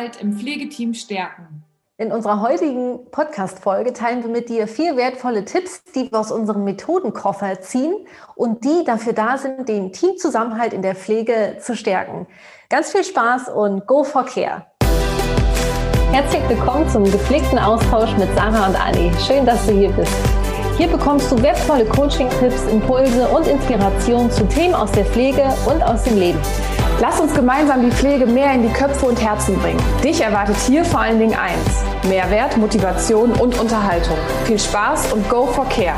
Zusammenhalt im Pflegeteam stärken. In unserer heutigen Podcast-Folge teilen wir mit dir vier wertvolle Tipps, die wir aus unserem Methodenkoffer ziehen und die dafür da sind, den Teamzusammenhalt in der Pflege zu stärken. Ganz viel Spaß und go for care! Herzlich willkommen zum gepflegten Austausch mit Sarah und Anni. Schön, dass du hier bist. Hier bekommst du wertvolle Coaching-Tipps, Impulse und Inspirationen zu Themen aus der Pflege und aus dem Leben. Lass uns gemeinsam die Pflege mehr in die Köpfe und Herzen bringen. Dich erwartet hier vor allen Dingen eins: Mehrwert, Motivation und Unterhaltung. Viel Spaß und go for care.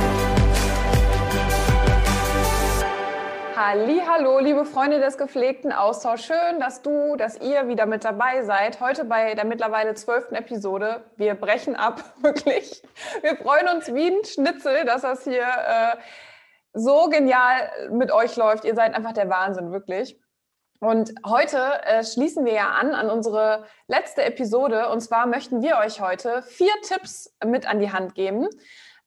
Hallo, liebe Freunde des gepflegten Austauschs. Schön, dass du, dass ihr wieder mit dabei seid. Heute bei der mittlerweile zwölften Episode. Wir brechen ab, wirklich. Wir freuen uns wie ein Schnitzel, dass das hier äh, so genial mit euch läuft. Ihr seid einfach der Wahnsinn, wirklich. Und heute äh, schließen wir ja an an unsere letzte Episode. Und zwar möchten wir euch heute vier Tipps mit an die Hand geben,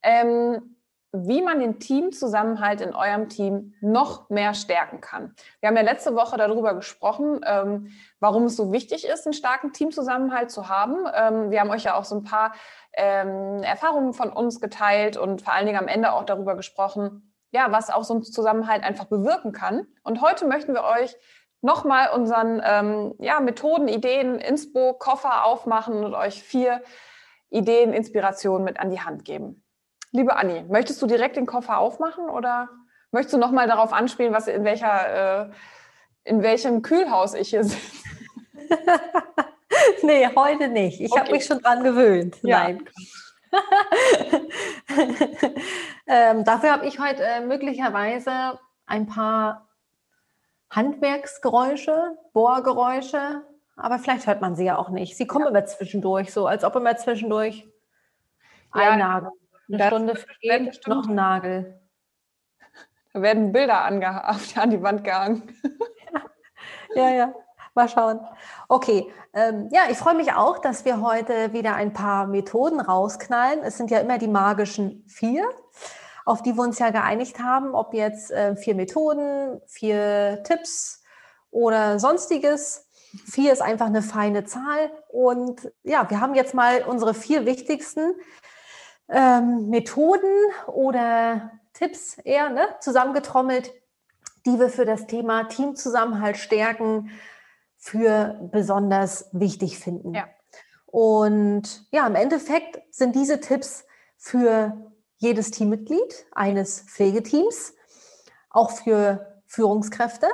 ähm, wie man den Teamzusammenhalt in eurem Team noch mehr stärken kann. Wir haben ja letzte Woche darüber gesprochen, ähm, warum es so wichtig ist, einen starken Teamzusammenhalt zu haben. Ähm, wir haben euch ja auch so ein paar ähm, Erfahrungen von uns geteilt und vor allen Dingen am Ende auch darüber gesprochen, ja, was auch so ein Zusammenhalt einfach bewirken kann. Und heute möchten wir euch nochmal unseren ähm, ja, Methoden, Ideen, Inspo, Koffer aufmachen und euch vier Ideen, Inspirationen mit an die Hand geben. Liebe Anni, möchtest du direkt den Koffer aufmachen oder möchtest du nochmal darauf anspielen, was in welcher, äh, in welchem Kühlhaus ich hier sitze? nee, heute nicht. Ich okay. habe mich schon dran gewöhnt. Ja. Nein. ähm, dafür habe ich heute äh, möglicherweise ein paar Handwerksgeräusche, Bohrgeräusche, aber vielleicht hört man sie ja auch nicht. Sie kommen ja. immer zwischendurch, so als ob immer zwischendurch ja, ein Nagel. Eine Stunde vergeht, noch ein Nagel. Da werden Bilder an die Wand gehangen. ja, ja. Mal schauen. Okay, ähm, ja, ich freue mich auch, dass wir heute wieder ein paar Methoden rausknallen. Es sind ja immer die magischen vier auf die wir uns ja geeinigt haben, ob jetzt äh, vier Methoden, vier Tipps oder sonstiges. Vier ist einfach eine feine Zahl. Und ja, wir haben jetzt mal unsere vier wichtigsten ähm, Methoden oder Tipps eher ne, zusammengetrommelt, die wir für das Thema Teamzusammenhalt stärken, für besonders wichtig finden. Ja. Und ja, im Endeffekt sind diese Tipps für jedes Teammitglied eines Pflegeteams, auch für Führungskräfte.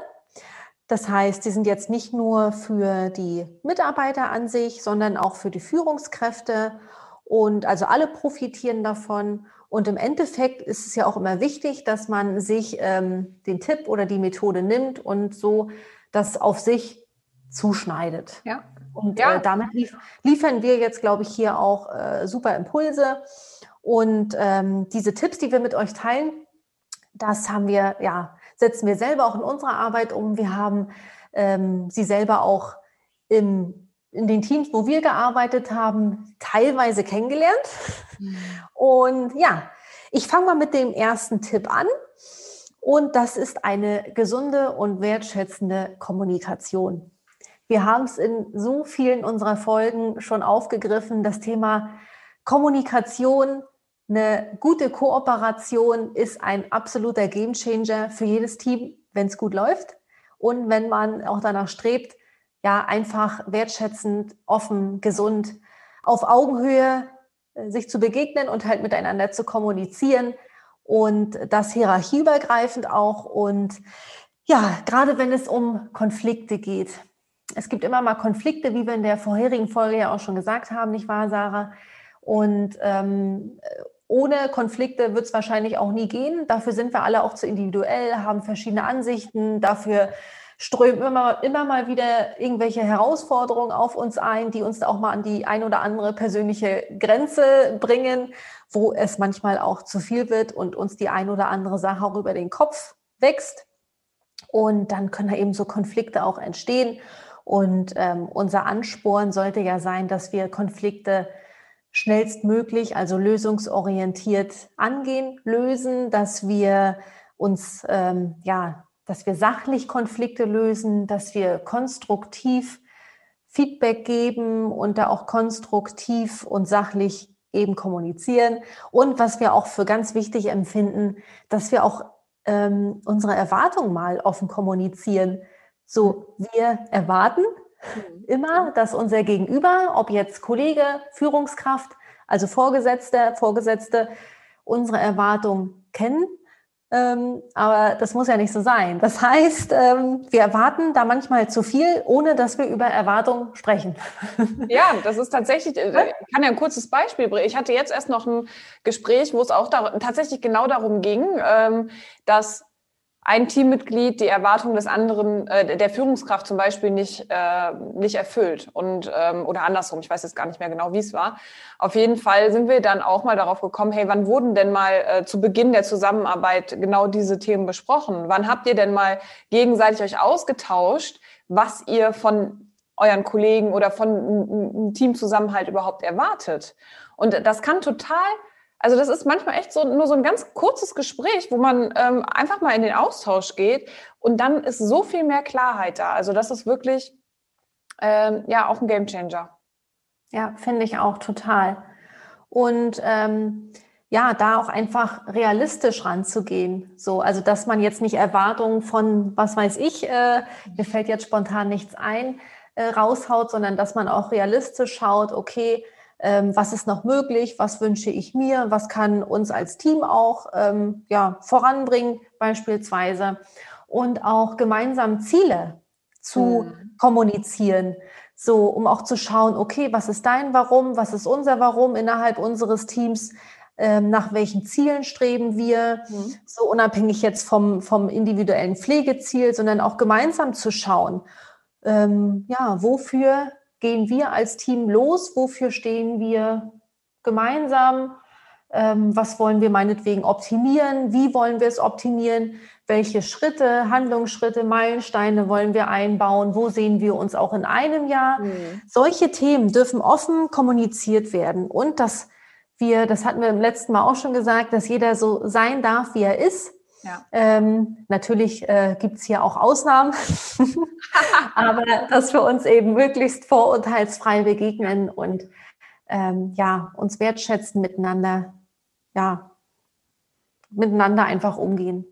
Das heißt, sie sind jetzt nicht nur für die Mitarbeiter an sich, sondern auch für die Führungskräfte. Und also alle profitieren davon. Und im Endeffekt ist es ja auch immer wichtig, dass man sich ähm, den Tipp oder die Methode nimmt und so das auf sich zuschneidet. Ja. Und ja. Äh, damit lief liefern wir jetzt, glaube ich, hier auch äh, super Impulse. Und ähm, diese Tipps, die wir mit euch teilen, das haben wir, ja, setzen wir selber auch in unserer Arbeit um. Wir haben ähm, sie selber auch im, in den Teams, wo wir gearbeitet haben, teilweise kennengelernt. Mhm. Und ja, ich fange mal mit dem ersten Tipp an. Und das ist eine gesunde und wertschätzende Kommunikation. Wir haben es in so vielen unserer Folgen schon aufgegriffen, das Thema Kommunikation eine gute Kooperation ist ein absoluter Gamechanger für jedes Team, wenn es gut läuft und wenn man auch danach strebt, ja, einfach wertschätzend, offen, gesund, auf Augenhöhe äh, sich zu begegnen und halt miteinander zu kommunizieren und das hierarchieübergreifend auch und ja, gerade wenn es um Konflikte geht. Es gibt immer mal Konflikte, wie wir in der vorherigen Folge ja auch schon gesagt haben, nicht wahr, Sarah? Und ähm, ohne Konflikte wird es wahrscheinlich auch nie gehen. Dafür sind wir alle auch zu individuell, haben verschiedene Ansichten. Dafür strömen immer, immer mal wieder irgendwelche Herausforderungen auf uns ein, die uns auch mal an die ein oder andere persönliche Grenze bringen, wo es manchmal auch zu viel wird und uns die ein oder andere Sache auch über den Kopf wächst. Und dann können da eben so Konflikte auch entstehen. Und ähm, unser Ansporn sollte ja sein, dass wir Konflikte schnellstmöglich, also lösungsorientiert angehen, lösen, dass wir uns, ähm, ja, dass wir sachlich Konflikte lösen, dass wir konstruktiv Feedback geben und da auch konstruktiv und sachlich eben kommunizieren. Und was wir auch für ganz wichtig empfinden, dass wir auch ähm, unsere Erwartungen mal offen kommunizieren. So, wir erwarten mhm. immer, dass unser Gegenüber, ob jetzt Kollege, Führungskraft, also Vorgesetzte, Vorgesetzte, unsere Erwartungen kennen ähm, aber das muss ja nicht so sein. Das heißt, ähm, wir erwarten da manchmal zu viel, ohne dass wir über Erwartungen sprechen. Ja, das ist tatsächlich, äh, ich kann ja ein kurzes Beispiel bringen. Ich hatte jetzt erst noch ein Gespräch, wo es auch da, tatsächlich genau darum ging, ähm, dass ein Teammitglied die Erwartung des anderen, äh, der Führungskraft zum Beispiel nicht, äh, nicht erfüllt und ähm, oder andersrum, ich weiß jetzt gar nicht mehr genau, wie es war. Auf jeden Fall sind wir dann auch mal darauf gekommen, hey, wann wurden denn mal äh, zu Beginn der Zusammenarbeit genau diese Themen besprochen? Wann habt ihr denn mal gegenseitig euch ausgetauscht, was ihr von euren Kollegen oder von einem Teamzusammenhalt überhaupt erwartet? Und das kann total also das ist manchmal echt so nur so ein ganz kurzes Gespräch, wo man ähm, einfach mal in den Austausch geht und dann ist so viel mehr Klarheit da. Also das ist wirklich ähm, ja auch ein Gamechanger. Ja, finde ich auch total. Und ähm, ja, da auch einfach realistisch ranzugehen. So, also dass man jetzt nicht Erwartungen von, was weiß ich, äh, mir fällt jetzt spontan nichts ein, äh, raushaut, sondern dass man auch realistisch schaut, okay, was ist noch möglich, was wünsche ich mir, was kann uns als Team auch ähm, ja, voranbringen beispielsweise? Und auch gemeinsam Ziele zu mhm. kommunizieren, so um auch zu schauen, okay, was ist dein Warum, was ist unser Warum innerhalb unseres Teams, ähm, nach welchen Zielen streben wir, mhm. so unabhängig jetzt vom, vom individuellen Pflegeziel, sondern auch gemeinsam zu schauen, ähm, ja, wofür gehen wir als Team los? Wofür stehen wir gemeinsam? Ähm, was wollen wir meinetwegen optimieren? Wie wollen wir es optimieren? Welche Schritte, Handlungsschritte, Meilensteine wollen wir einbauen? Wo sehen wir uns auch in einem Jahr? Mhm. Solche Themen dürfen offen kommuniziert werden und dass wir, das hatten wir im letzten Mal auch schon gesagt, dass jeder so sein darf, wie er ist ja. Ähm, natürlich äh, gibt es hier auch Ausnahmen, aber dass wir uns eben möglichst vorurteilsfrei begegnen und ähm, ja, uns wertschätzen miteinander, ja, miteinander einfach umgehen.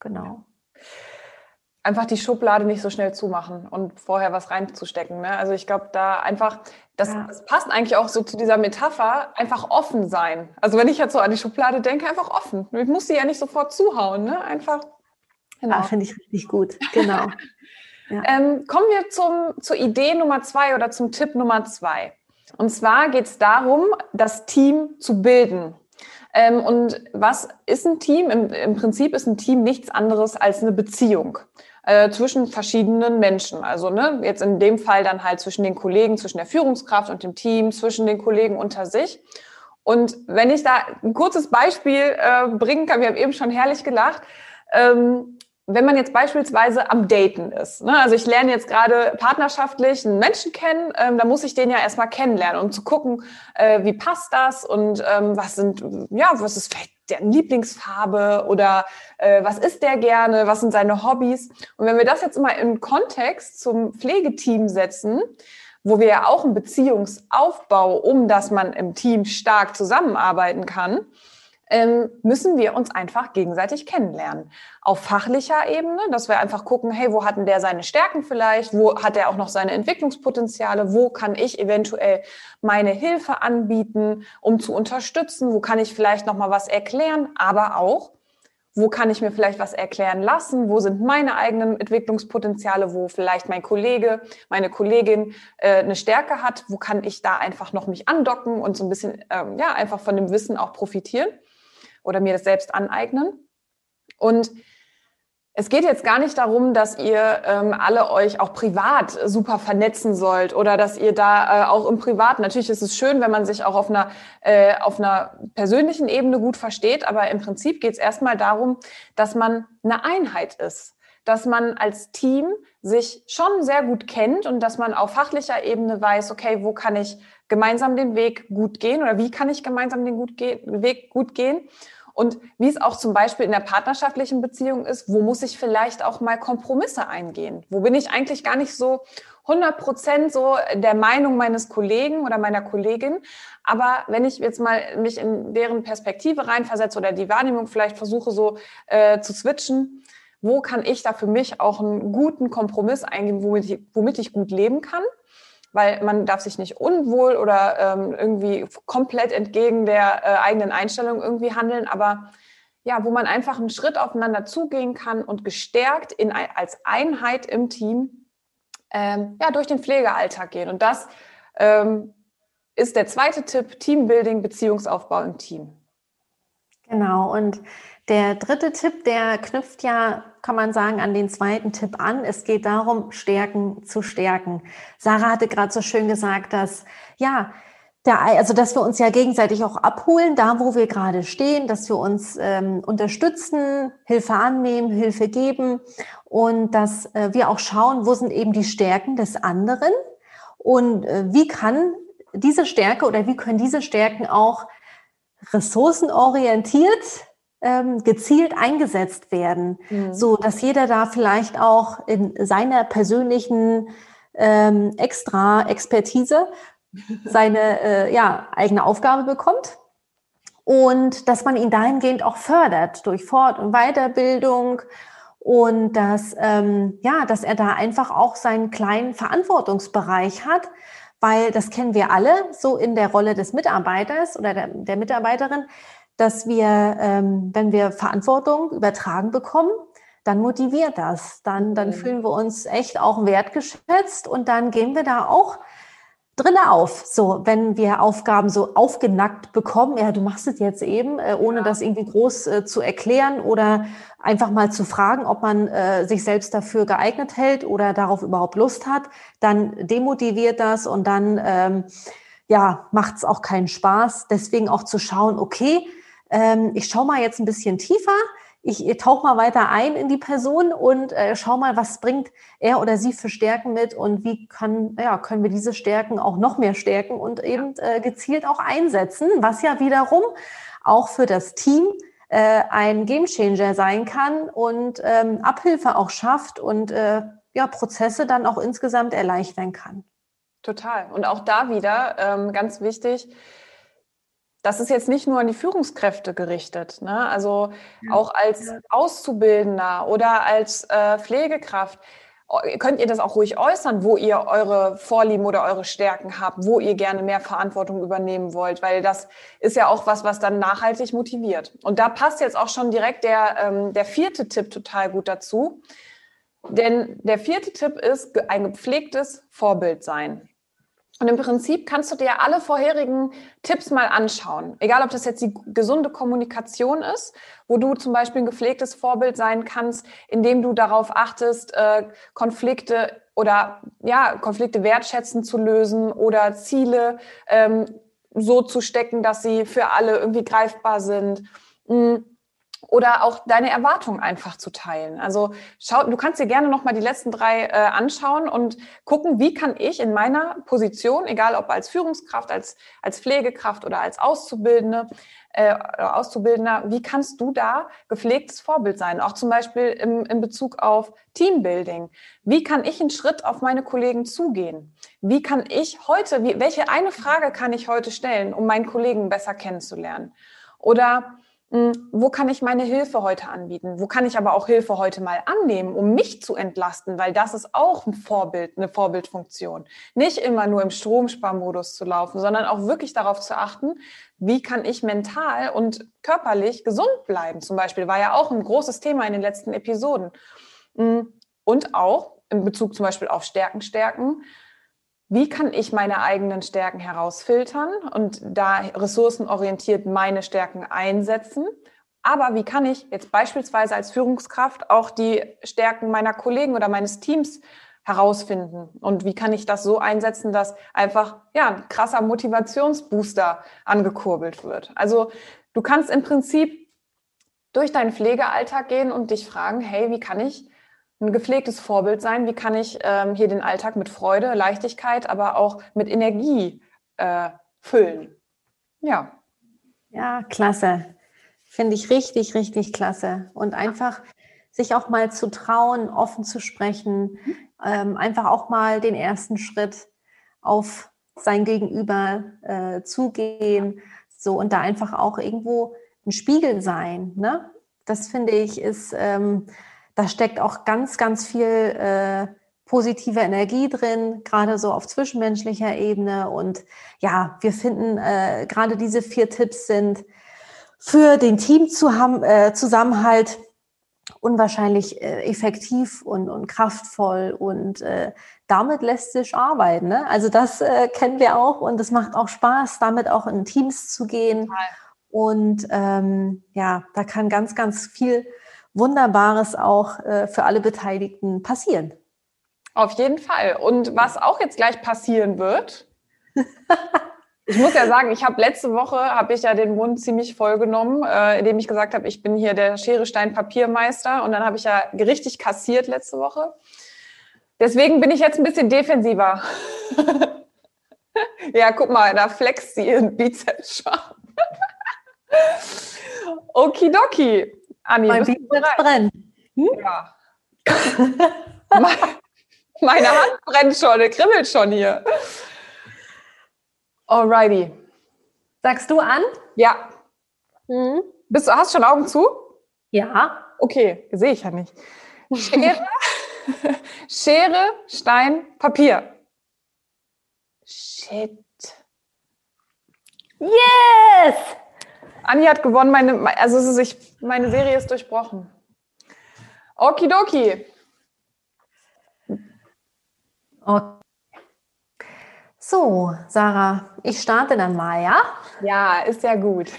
Genau einfach die Schublade nicht so schnell zumachen und vorher was reinzustecken. Ne? Also ich glaube, da einfach, das, ja. das, passt eigentlich auch so zu dieser Metapher, einfach offen sein. Also wenn ich jetzt so an die Schublade denke, einfach offen. Ich muss sie ja nicht sofort zuhauen, ne? Einfach. Genau. Ja, finde ich richtig gut, genau. ja. ähm, kommen wir zum, zur Idee Nummer zwei oder zum Tipp Nummer zwei. Und zwar geht es darum, das Team zu bilden. Ähm, und was ist ein Team? Im, Im Prinzip ist ein Team nichts anderes als eine Beziehung äh, zwischen verschiedenen Menschen. Also ne, jetzt in dem Fall dann halt zwischen den Kollegen, zwischen der Führungskraft und dem Team, zwischen den Kollegen unter sich. Und wenn ich da ein kurzes Beispiel äh, bringen kann, wir haben eben schon herrlich gelacht, ähm, wenn man jetzt beispielsweise am Daten ist, ne? also ich lerne jetzt gerade partnerschaftlich einen Menschen kennen, ähm, da muss ich den ja erstmal kennenlernen, um zu gucken, äh, wie passt das und ähm, was sind, ja, was ist vielleicht der Lieblingsfarbe oder äh, was isst der gerne, was sind seine Hobbys. Und wenn wir das jetzt mal im Kontext zum Pflegeteam setzen, wo wir ja auch einen Beziehungsaufbau, um dass man im Team stark zusammenarbeiten kann, müssen wir uns einfach gegenseitig kennenlernen. Auf fachlicher Ebene, dass wir einfach gucken, hey, wo hat denn der seine Stärken vielleicht? Wo hat er auch noch seine Entwicklungspotenziale? Wo kann ich eventuell meine Hilfe anbieten, um zu unterstützen? Wo kann ich vielleicht noch mal was erklären? Aber auch, wo kann ich mir vielleicht was erklären lassen? Wo sind meine eigenen Entwicklungspotenziale? Wo vielleicht mein Kollege, meine Kollegin äh, eine Stärke hat? Wo kann ich da einfach noch mich andocken und so ein bisschen, ähm, ja, einfach von dem Wissen auch profitieren? Oder mir das selbst aneignen. Und es geht jetzt gar nicht darum, dass ihr ähm, alle euch auch privat super vernetzen sollt oder dass ihr da äh, auch im Privat, natürlich ist es schön, wenn man sich auch auf einer, äh, auf einer persönlichen Ebene gut versteht, aber im Prinzip geht es erstmal darum, dass man eine Einheit ist, dass man als Team sich schon sehr gut kennt und dass man auf fachlicher Ebene weiß, okay, wo kann ich gemeinsam den Weg gut gehen oder wie kann ich gemeinsam den gut Weg gut gehen Und wie es auch zum Beispiel in der partnerschaftlichen Beziehung ist, wo muss ich vielleicht auch mal Kompromisse eingehen? Wo bin ich eigentlich gar nicht so 100 Prozent so der Meinung meines Kollegen oder meiner Kollegin. Aber wenn ich jetzt mal mich in deren Perspektive reinversetze oder die Wahrnehmung vielleicht versuche so äh, zu switchen, wo kann ich da für mich auch einen guten Kompromiss eingehen, womit ich, womit ich gut leben kann? Weil man darf sich nicht unwohl oder ähm, irgendwie komplett entgegen der äh, eigenen Einstellung irgendwie handeln, aber ja, wo man einfach einen Schritt aufeinander zugehen kann und gestärkt in, als Einheit im Team ähm, ja, durch den Pflegealltag gehen. Und das ähm, ist der zweite Tipp, Teambuilding, Beziehungsaufbau im Team. Genau, und der dritte Tipp, der knüpft ja, kann man sagen, an den zweiten Tipp an. Es geht darum, Stärken zu stärken. Sarah hatte gerade so schön gesagt, dass, ja, der, also dass wir uns ja gegenseitig auch abholen, da wo wir gerade stehen, dass wir uns ähm, unterstützen, Hilfe annehmen, Hilfe geben und dass äh, wir auch schauen, wo sind eben die Stärken des anderen und äh, wie kann diese Stärke oder wie können diese Stärken auch ressourcenorientiert ähm, gezielt eingesetzt werden, mhm. so dass jeder da vielleicht auch in seiner persönlichen ähm, extra Expertise seine äh, ja, eigene Aufgabe bekommt und dass man ihn dahingehend auch fördert durch Fort- und Weiterbildung und dass, ähm, ja, dass er da einfach auch seinen kleinen Verantwortungsbereich hat, weil das kennen wir alle so in der Rolle des Mitarbeiters oder der, der Mitarbeiterin, dass wir, ähm, wenn wir Verantwortung übertragen bekommen, dann motiviert das. Dann, dann mhm. fühlen wir uns echt auch wertgeschätzt und dann gehen wir da auch Drille auf. So, wenn wir Aufgaben so aufgenackt bekommen, ja, du machst es jetzt eben, äh, ohne ja. das irgendwie groß äh, zu erklären oder einfach mal zu fragen, ob man äh, sich selbst dafür geeignet hält oder darauf überhaupt Lust hat, dann demotiviert das und dann ähm, ja, macht es auch keinen Spaß. Deswegen auch zu schauen, okay, ähm, ich schaue mal jetzt ein bisschen tiefer ich tauche mal weiter ein in die Person und äh, schau mal, was bringt er oder sie für Stärken mit und wie kann, ja, können wir diese Stärken auch noch mehr stärken und eben äh, gezielt auch einsetzen, was ja wiederum auch für das Team äh, ein Gamechanger sein kann und ähm, Abhilfe auch schafft und äh, ja, Prozesse dann auch insgesamt erleichtern kann. Total. Und auch da wieder ähm, ganz wichtig, das ist jetzt nicht nur an die Führungskräfte gerichtet. Ne? Also ja. auch als Auszubildender oder als äh, Pflegekraft könnt ihr das auch ruhig äußern, wo ihr eure Vorlieben oder eure Stärken habt, wo ihr gerne mehr Verantwortung übernehmen wollt, weil das ist ja auch was, was dann nachhaltig motiviert. Und da passt jetzt auch schon direkt der, ähm, der vierte Tipp total gut dazu. Denn der vierte Tipp ist ein gepflegtes Vorbild sein. Und im Prinzip kannst du dir alle vorherigen Tipps mal anschauen. Egal, ob das jetzt die gesunde Kommunikation ist, wo du zum Beispiel ein gepflegtes Vorbild sein kannst, indem du darauf achtest, äh, Konflikte oder ja, Konflikte wertschätzen zu lösen oder Ziele ähm, so zu stecken, dass sie für alle irgendwie greifbar sind. Mhm oder auch deine Erwartungen einfach zu teilen. Also schau, du kannst dir gerne nochmal die letzten drei äh, anschauen und gucken, wie kann ich in meiner Position, egal ob als Führungskraft, als, als Pflegekraft oder als Auszubildende, äh, Auszubildender, wie kannst du da gepflegtes Vorbild sein? Auch zum Beispiel im, in Bezug auf Teambuilding. Wie kann ich einen Schritt auf meine Kollegen zugehen? Wie kann ich heute, wie, welche eine Frage kann ich heute stellen, um meinen Kollegen besser kennenzulernen? Oder wo kann ich meine Hilfe heute anbieten? Wo kann ich aber auch Hilfe heute mal annehmen, um mich zu entlasten? Weil das ist auch ein Vorbild, eine Vorbildfunktion. Nicht immer nur im Stromsparmodus zu laufen, sondern auch wirklich darauf zu achten, wie kann ich mental und körperlich gesund bleiben? Zum Beispiel war ja auch ein großes Thema in den letzten Episoden. Hm, und auch in Bezug zum Beispiel auf Stärken, Stärken wie kann ich meine eigenen Stärken herausfiltern und da ressourcenorientiert meine Stärken einsetzen? Aber wie kann ich jetzt beispielsweise als Führungskraft auch die Stärken meiner Kollegen oder meines Teams herausfinden? Und wie kann ich das so einsetzen, dass einfach ja, ein krasser Motivationsbooster angekurbelt wird? Also du kannst im Prinzip durch deinen Pflegealltag gehen und dich fragen, hey, wie kann ich ein gepflegtes Vorbild sein? Wie kann ich ähm, hier den Alltag mit Freude, Leichtigkeit, aber auch mit Energie äh, füllen? Ja. Ja, klasse. Finde ich richtig, richtig klasse. Und einfach sich auch mal zu trauen, offen zu sprechen, ähm, einfach auch mal den ersten Schritt auf sein Gegenüber äh, zugehen, so und da einfach auch irgendwo ein Spiegel sein. Ne? Das finde ich ist, ähm, da steckt auch ganz, ganz viel äh, positive Energie drin, gerade so auf zwischenmenschlicher Ebene. Und ja, wir finden äh, gerade diese vier Tipps sind für den Teamzusammenhalt äh, unwahrscheinlich äh, effektiv und, und kraftvoll und äh, damit lässt sich arbeiten. Ne? Also das äh, kennen wir auch und es macht auch Spaß, damit auch in Teams zu gehen. Und ähm, ja, da kann ganz, ganz viel Wunderbares auch äh, für alle Beteiligten passieren. Auf jeden Fall. Und was auch jetzt gleich passieren wird, ich muss ja sagen, ich habe letzte Woche habe ich ja den Mund ziemlich voll genommen, äh, indem ich gesagt habe, ich bin hier der Schere Stein Papiermeister und dann habe ich ja richtig kassiert letzte Woche. Deswegen bin ich jetzt ein bisschen defensiver. ja, guck mal, da flext sie ihren Bizeps schon. Okidoki. Anni, mein Bizeps brennt. Hm? Ja. Meine Hand brennt schon, der kribbelt schon hier. Alrighty. Sagst du an? Ja. Mhm. Bist du, hast du schon Augen zu? Ja. Okay, sehe ich ja nicht. Schere, Schere, Stein, Papier. Shit. Yes! Anni hat gewonnen, meine, also es ist, ich, meine Serie ist durchbrochen. Okidoki. Okay. So, Sarah, ich starte dann mal, ja? Ja, ist ja gut.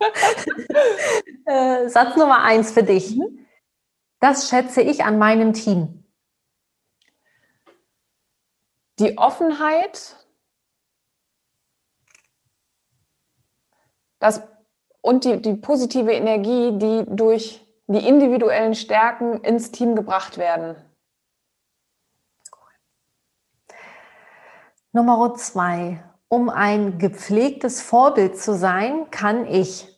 äh, Satz Nummer eins für dich. Mhm. Das schätze ich an meinem Team. Die Offenheit, das, und die, die positive Energie, die durch die individuellen Stärken ins Team gebracht werden. Nummer zwei. Um ein gepflegtes Vorbild zu sein, kann ich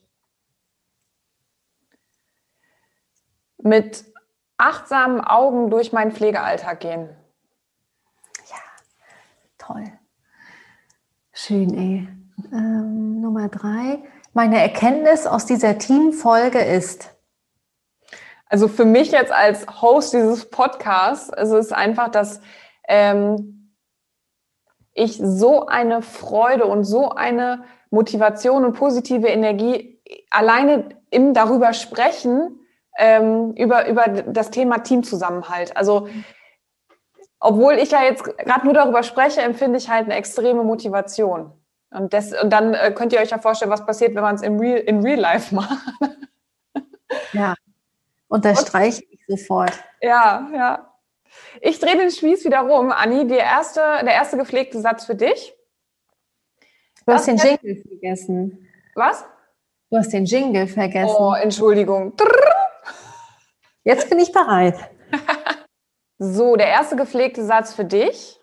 mit achtsamen Augen durch meinen Pflegealltag gehen. Ja, toll. Schön, ey. Ähm, Nummer drei. Meine Erkenntnis aus dieser Teamfolge ist. Also für mich jetzt als Host dieses Podcasts, es ist einfach, dass ähm, ich so eine Freude und so eine Motivation und positive Energie alleine im darüber sprechen, ähm, über, über das Thema Teamzusammenhalt. Also, obwohl ich ja jetzt gerade nur darüber spreche, empfinde ich halt eine extreme Motivation. Und, das, und dann äh, könnt ihr euch ja vorstellen, was passiert, wenn man es in Real, in Real Life macht. Ja, unterstreiche ich sofort. Ja, ja. Ich drehe den Spieß wieder rum. Anni, die erste, der erste gepflegte Satz für dich. Du hast den Jingle vergessen. Was? Du hast den Jingle vergessen. Oh, Entschuldigung. Jetzt bin ich bereit. so, der erste gepflegte Satz für dich.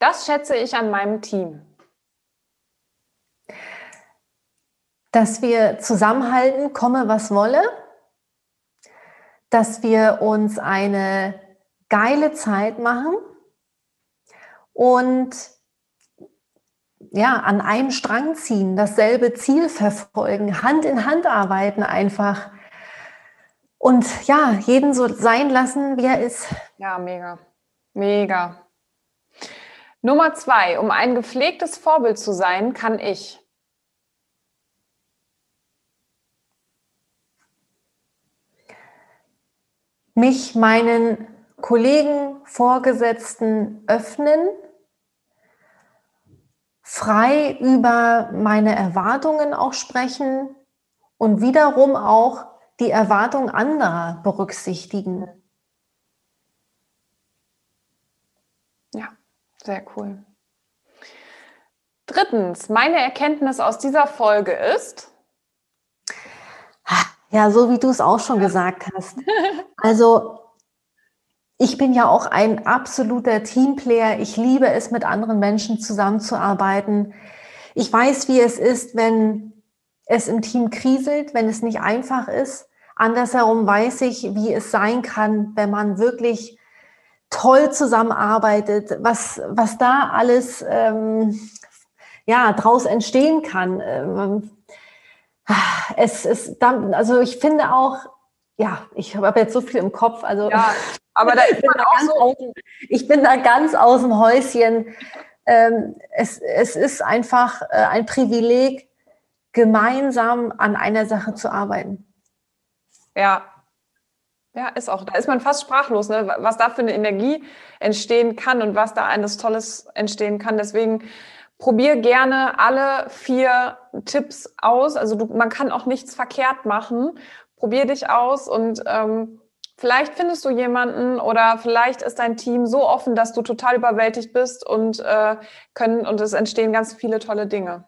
Das schätze ich an meinem Team. Dass wir zusammenhalten, komme was wolle. Dass wir uns eine geile Zeit machen und ja, an einem Strang ziehen, dasselbe Ziel verfolgen, Hand in Hand arbeiten einfach. Und ja, jeden so sein lassen, wie er ist. Ja, mega. Mega. Nummer zwei, um ein gepflegtes Vorbild zu sein, kann ich. Mich meinen Kollegen, Vorgesetzten öffnen, frei über meine Erwartungen auch sprechen und wiederum auch die Erwartung anderer berücksichtigen. Ja, sehr cool. Drittens, meine Erkenntnis aus dieser Folge ist. Ja, so wie du es auch schon gesagt hast. Also ich bin ja auch ein absoluter Teamplayer. Ich liebe es, mit anderen Menschen zusammenzuarbeiten. Ich weiß, wie es ist, wenn es im Team kriselt, wenn es nicht einfach ist. Andersherum weiß ich, wie es sein kann, wenn man wirklich toll zusammenarbeitet, was, was da alles ähm, ja, draus entstehen kann. Ähm, es ist dann, also ich finde auch, ja, ich habe jetzt so viel im Kopf. Also ja, aber da ist man auch so. Aus, ich bin da ganz aus dem Häuschen. Ähm, es, es ist einfach äh, ein Privileg, gemeinsam an einer Sache zu arbeiten. Ja. Ja, ist auch. Da ist man fast sprachlos, ne? was da für eine Energie entstehen kann und was da eines Tolles entstehen kann. Deswegen probier gerne alle vier Tipps aus. Also du, man kann auch nichts verkehrt machen. Probier dich aus und ähm, vielleicht findest du jemanden oder vielleicht ist dein Team so offen, dass du total überwältigt bist und äh, können und es entstehen ganz viele tolle Dinge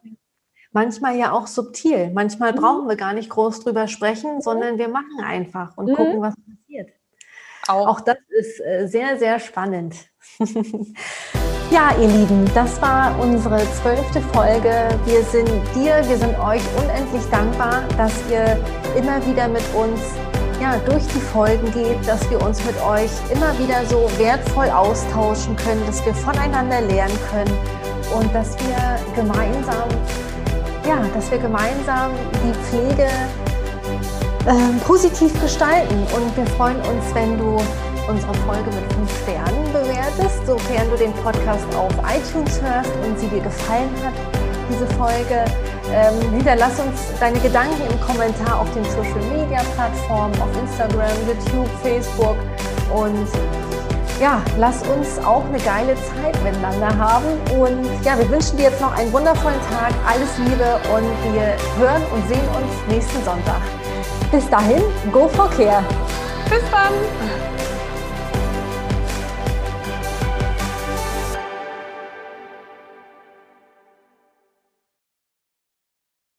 manchmal ja auch subtil. Manchmal mhm. brauchen wir gar nicht groß drüber sprechen, mhm. sondern wir machen einfach und mhm. gucken, was passiert. Auch. auch das ist äh, sehr, sehr spannend. ja, ihr Lieben, das war unsere zwölfte Folge. Wir sind dir, wir sind euch unendlich dankbar, dass ihr immer wieder mit uns ja, durch die Folgen geht, dass wir uns mit euch immer wieder so wertvoll austauschen können, dass wir voneinander lernen können und dass wir gemeinsam ja, dass wir gemeinsam die Pflege äh, positiv gestalten. Und wir freuen uns, wenn du unsere Folge mit fünf Sternen bewertest, sofern du den Podcast auf iTunes hörst und sie dir gefallen hat, diese Folge. Ähm, hinterlass uns deine Gedanken im Kommentar auf den Social Media Plattformen, auf Instagram, YouTube, Facebook und ja, lass uns auch eine geile Zeit miteinander haben. Und ja, wir wünschen dir jetzt noch einen wundervollen Tag, alles Liebe und wir hören und sehen uns nächsten Sonntag. Bis dahin, go for care. Bis dann.